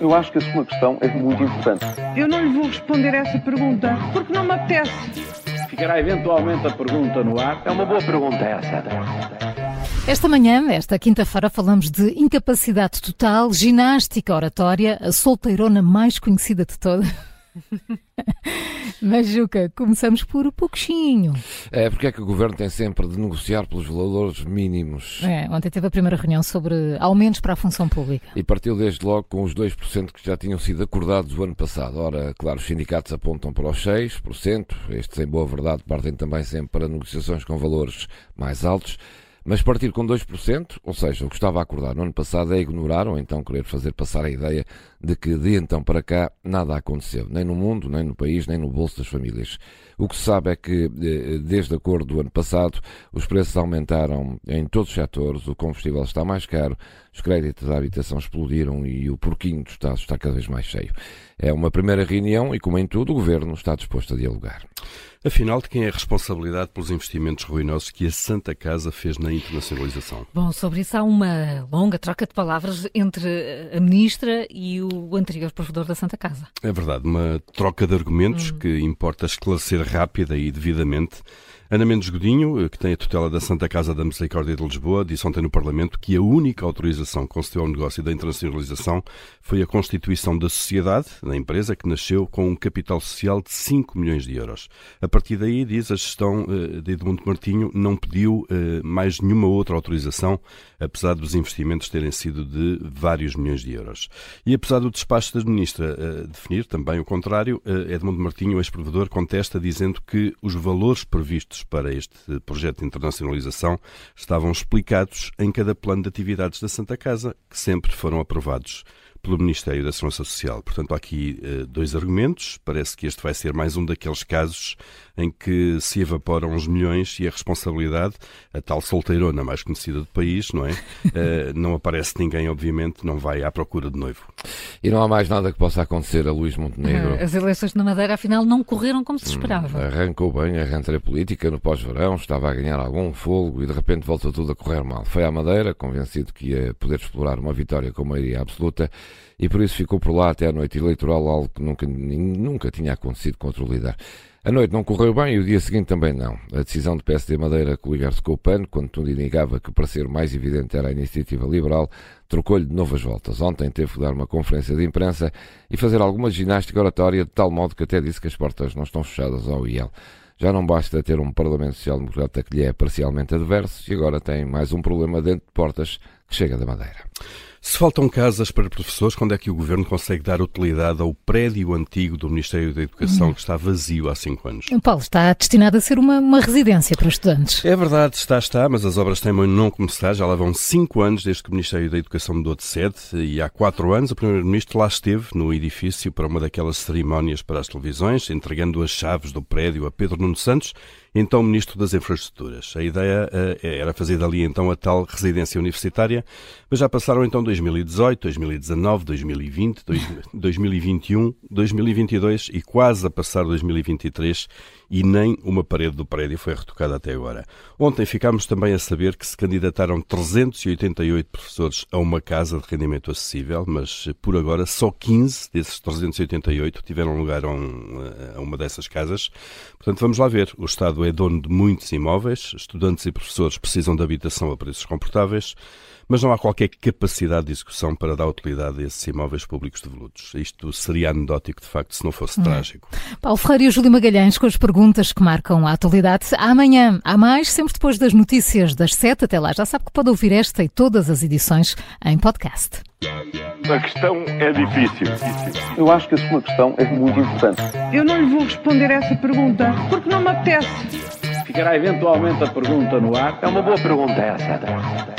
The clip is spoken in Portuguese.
Eu acho que a sua questão é muito importante. Eu não lhe vou responder essa pergunta porque não me apetece. Ficará eventualmente a pergunta no ar. É uma boa pergunta essa. Esta manhã, esta quinta-feira, falamos de incapacidade total, ginástica oratória, a solteirona mais conhecida de todas. Mas, Juca, começamos por pouquinho. É, porque é que o Governo tem sempre de negociar pelos valores mínimos? É, ontem teve a primeira reunião sobre aumentos para a função pública. E partiu desde logo com os 2% que já tinham sido acordados o ano passado. Ora, claro, os sindicatos apontam para os 6%, estes, em boa verdade, partem também sempre para negociações com valores mais altos. Mas partir com 2%, ou seja, o que estava a acordar no ano passado é ignorar ou então querer fazer passar a ideia de que de então para cá nada aconteceu, nem no mundo, nem no país, nem no bolso das famílias. O que se sabe é que, eh, desde a acordo do ano passado, os preços aumentaram em todos os setores, o combustível está mais caro, os créditos da habitação explodiram e o porquinho do Estado está cada vez mais cheio. É uma primeira reunião e, como em tudo, o Governo está disposto a dialogar. Afinal, de quem é a responsabilidade pelos investimentos ruinosos que a Santa Casa fez na internacionalização? Bom, sobre isso há uma longa troca de palavras entre a Ministra e o anterior provedor da Santa Casa. É verdade, uma troca de argumentos hum. que importa esclarecer rápida e devidamente. Ana Mendes Godinho, que tem a tutela da Santa Casa da Misericórdia de Lisboa, disse ontem no Parlamento que a única autorização que concedeu ao negócio da internacionalização foi a constituição da sociedade, da empresa, que nasceu com um capital social de 5 milhões de euros. A partir daí, diz a gestão eh, de Edmundo Martinho, não pediu eh, mais nenhuma outra autorização, apesar dos investimentos terem sido de vários milhões de euros. E apesar do despacho da Ministra eh, definir também o contrário, Edmundo Martinho, ex-provedor, contesta dizendo que os valores previstos para este projeto de internacionalização estavam explicados em cada plano de atividades da Santa Casa, que sempre foram aprovados pelo Ministério da Segurança Social. Portanto, há aqui uh, dois argumentos. Parece que este vai ser mais um daqueles casos em que se evaporam os milhões e a responsabilidade, a tal solteirona mais conhecida do país, não é? Uh, não aparece ninguém, obviamente, não vai à procura de noivo. E não há mais nada que possa acontecer a Luís Montenegro. As eleições na Madeira, afinal, não correram como se hum, esperava. Hum, arrancou bem a rentrée política no pós-verão, estava a ganhar algum fogo e de repente voltou tudo a correr mal. Foi à Madeira, convencido que ia poder explorar uma vitória com maioria absoluta e por isso ficou por lá até a noite eleitoral, algo que nunca, nunca tinha acontecido contra o líder. A noite não correu bem e o dia seguinte também não. A decisão do PSD Madeira coligar-se com o PAN, quando tudo indicava que o parecer mais evidente era a iniciativa liberal, trocou-lhe de novas voltas. Ontem teve que dar uma conferência de imprensa e fazer alguma ginástica oratória, de tal modo que até disse que as portas não estão fechadas ao IEL. Já não basta ter um Parlamento Social-Democrata que lhe é parcialmente adverso e agora tem mais um problema dentro de portas chega da Madeira. Se faltam casas para professores, quando é que o Governo consegue dar utilidade ao prédio antigo do Ministério da Educação uhum. que está vazio há cinco anos? Paulo, está destinado a ser uma, uma residência para estudantes. É verdade, está, está, mas as obras têm não começar. Já lá vão cinco anos desde que o Ministério da Educação mudou de sede e há quatro anos o Primeiro-Ministro lá esteve no edifício para uma daquelas cerimónias para as televisões, entregando as chaves do prédio a Pedro Nuno Santos então Ministro das Infraestruturas. A ideia uh, era fazer dali então a tal residência universitária, mas já passaram então 2018, 2019, 2020, 2021, 2022 e quase a passar 2023 e nem uma parede do prédio foi retocada até agora. Ontem ficámos também a saber que se candidataram 388 professores a uma casa de rendimento acessível, mas por agora só 15 desses 388 tiveram lugar a, um, a uma dessas casas. Portanto, vamos lá ver. O Estado é dono de muitos imóveis, estudantes e professores precisam de habitação a preços confortáveis mas não há qualquer capacidade de execução para dar utilidade a esses imóveis públicos devolutos. Isto seria anedótico, de facto, se não fosse trágico. Paulo Ferreira e o Júlio Magalhães com as perguntas que marcam a atualidade. Amanhã, há mais, sempre depois das notícias das sete. Até lá, já sabe que pode ouvir esta e todas as edições em podcast. A questão é difícil. Eu acho que a sua questão é muito importante. Eu não lhe vou responder essa pergunta porque não me apetece. Ficará eventualmente a pergunta no ar. É uma boa pergunta essa.